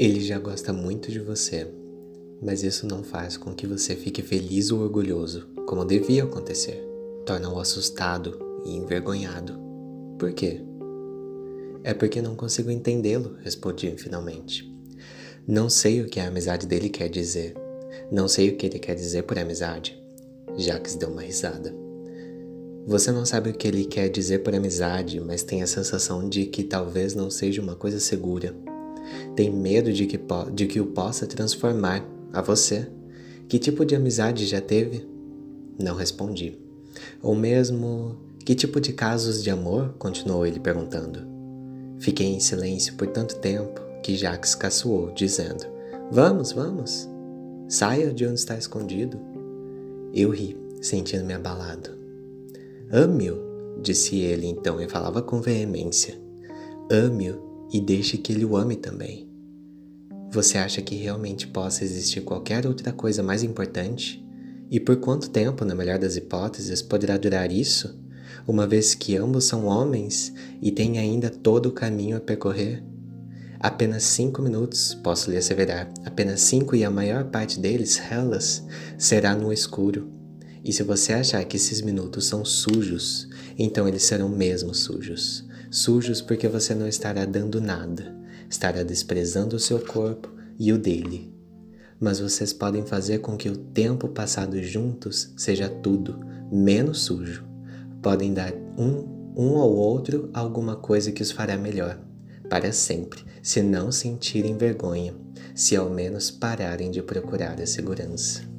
Ele já gosta muito de você, mas isso não faz com que você fique feliz ou orgulhoso, como devia acontecer. Torna-o assustado e envergonhado. Por quê? É porque não consigo entendê-lo, respondi finalmente. Não sei o que a amizade dele quer dizer. Não sei o que ele quer dizer por amizade. Jacques deu uma risada. Você não sabe o que ele quer dizer por amizade, mas tem a sensação de que talvez não seja uma coisa segura. Tem medo de que, de que o possa transformar a você. Que tipo de amizade já teve? Não respondi. Ou mesmo, que tipo de casos de amor? Continuou ele perguntando. Fiquei em silêncio por tanto tempo que Jacques caçoou, dizendo: Vamos, vamos, saia de onde está escondido. Eu ri, sentindo-me abalado. Ame-o, disse ele então e falava com veemência. Ame-o e deixe que ele o ame também. Você acha que realmente possa existir qualquer outra coisa mais importante? E por quanto tempo, na melhor das hipóteses, poderá durar isso? Uma vez que ambos são homens e têm ainda todo o caminho a percorrer? Apenas cinco minutos, posso lhe asseverar, apenas cinco e a maior parte deles, relas, será no escuro. E se você achar que esses minutos são sujos, então eles serão mesmo sujos sujos porque você não estará dando nada, estará desprezando o seu corpo e o dele. Mas vocês podem fazer com que o tempo passado juntos seja tudo, menos sujo. Podem dar um, um ao outro alguma coisa que os fará melhor, para sempre, se não sentirem vergonha, se ao menos pararem de procurar a segurança.